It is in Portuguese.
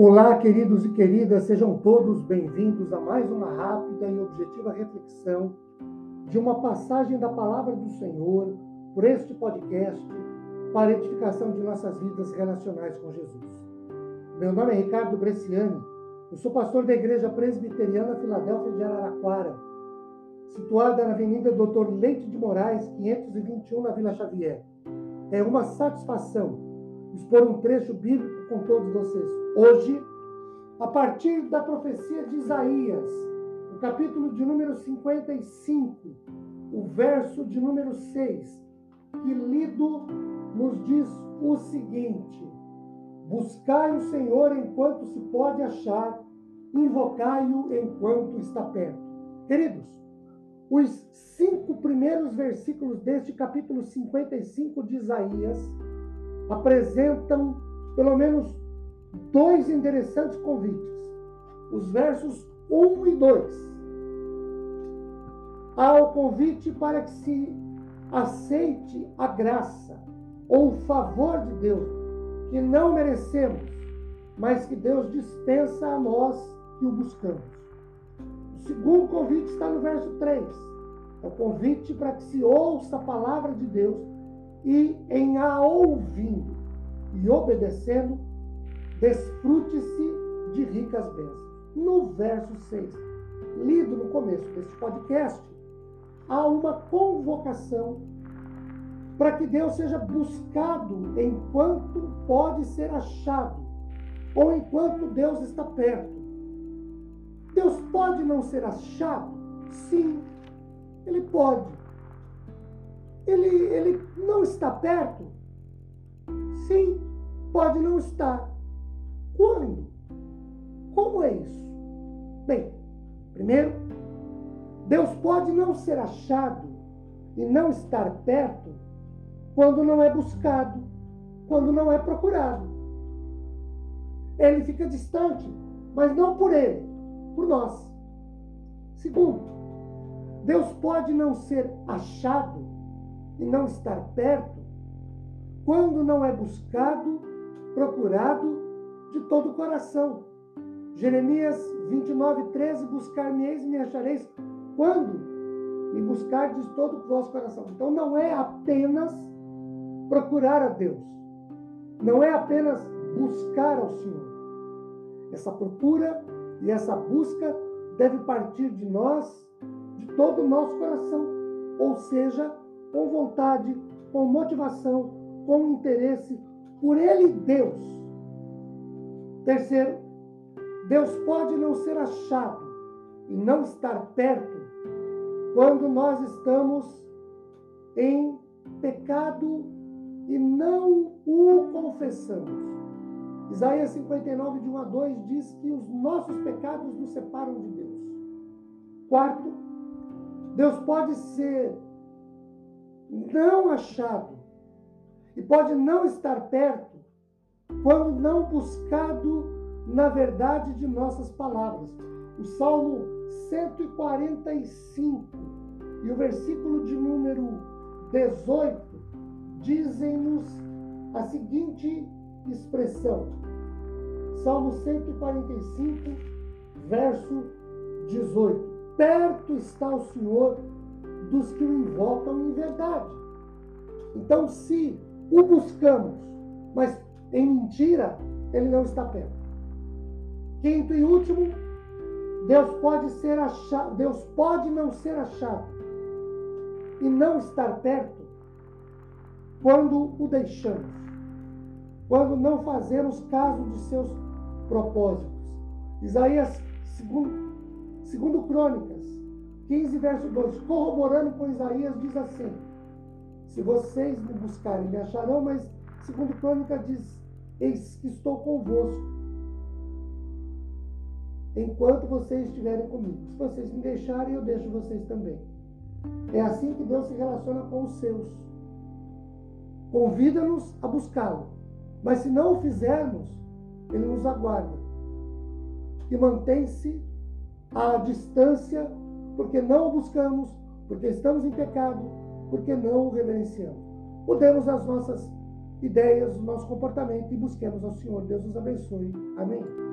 Olá, queridos e queridas, sejam todos bem-vindos a mais uma rápida e objetiva reflexão de uma passagem da palavra do Senhor por este podcast para edificação de nossas vidas relacionais com Jesus. Meu nome é Ricardo Bresciani, eu sou pastor da Igreja Presbiteriana Filadélfia de Araraquara, situada na Avenida Doutor Leite de Moraes, 521, na Vila Xavier. É uma satisfação expor um trecho bíblico com todos vocês. Hoje, a partir da profecia de Isaías, no capítulo de número 55, o verso de número 6, que lido nos diz o seguinte: Buscai o Senhor enquanto se pode achar, invocai-o enquanto está perto. Queridos, os cinco primeiros versículos deste capítulo 55 de Isaías apresentam pelo menos dois interessantes convites. Os versos 1 e 2. Há o convite para que se aceite a graça ou o favor de Deus, que não merecemos, mas que Deus dispensa a nós que o buscamos. O segundo convite está no verso 3. É o convite para que se ouça a palavra de Deus e em a ouvindo e obedecendo, desfrute-se de ricas bênçãos. No verso 6, lido no começo deste podcast, há uma convocação para que Deus seja buscado enquanto pode ser achado, ou enquanto Deus está perto. Deus pode não ser achado? Sim, ele pode. Ele, ele não está perto? Sim, pode não estar. Quando? Como é isso? Bem, primeiro, Deus pode não ser achado e não estar perto quando não é buscado, quando não é procurado. Ele fica distante, mas não por ele, por nós. Segundo, Deus pode não ser achado e não estar perto quando não é buscado, procurado de todo o coração. Jeremias 29, 13, buscar-me-eis e me achareis quando me buscar de todo o vosso coração. Então não é apenas procurar a Deus. Não é apenas buscar ao Senhor. Essa procura e essa busca deve partir de nós, de todo o nosso coração, ou seja, com vontade, com motivação, com interesse por Ele, Deus. Terceiro, Deus pode não ser achado e não estar perto quando nós estamos em pecado e não o confessamos. Isaías 59, de 1 a 2 diz que os nossos pecados nos separam de Deus. Quarto, Deus pode ser não achado e pode não estar perto quando não buscado na verdade de nossas palavras. O Salmo 145 e o versículo de número 18 dizem-nos a seguinte expressão. Salmo 145, verso 18. Perto está o Senhor dos que o invocam em verdade. Então, se o buscamos, mas em mentira, ele não está perto. Quinto e último, Deus pode ser achado, Deus pode não ser achado e não estar perto quando o deixamos, quando não fazemos caso de seus propósitos. Isaías, segundo, segundo Crônicas, 15, verso 2, corroborando com Isaías, diz assim: Se vocês me buscarem, me acharão, mas segundo Crônica diz: Eis que estou convosco, enquanto vocês estiverem comigo. Se vocês me deixarem, eu deixo vocês também. É assim que Deus se relaciona com os seus convida-nos a buscá-lo. Mas se não o fizermos, ele nos aguarda e mantém-se à distância porque não o buscamos, porque estamos em pecado, porque não o reverenciamos. Mudemos as nossas ideias, o nosso comportamento e busquemos ao Senhor. Deus nos abençoe. Amém.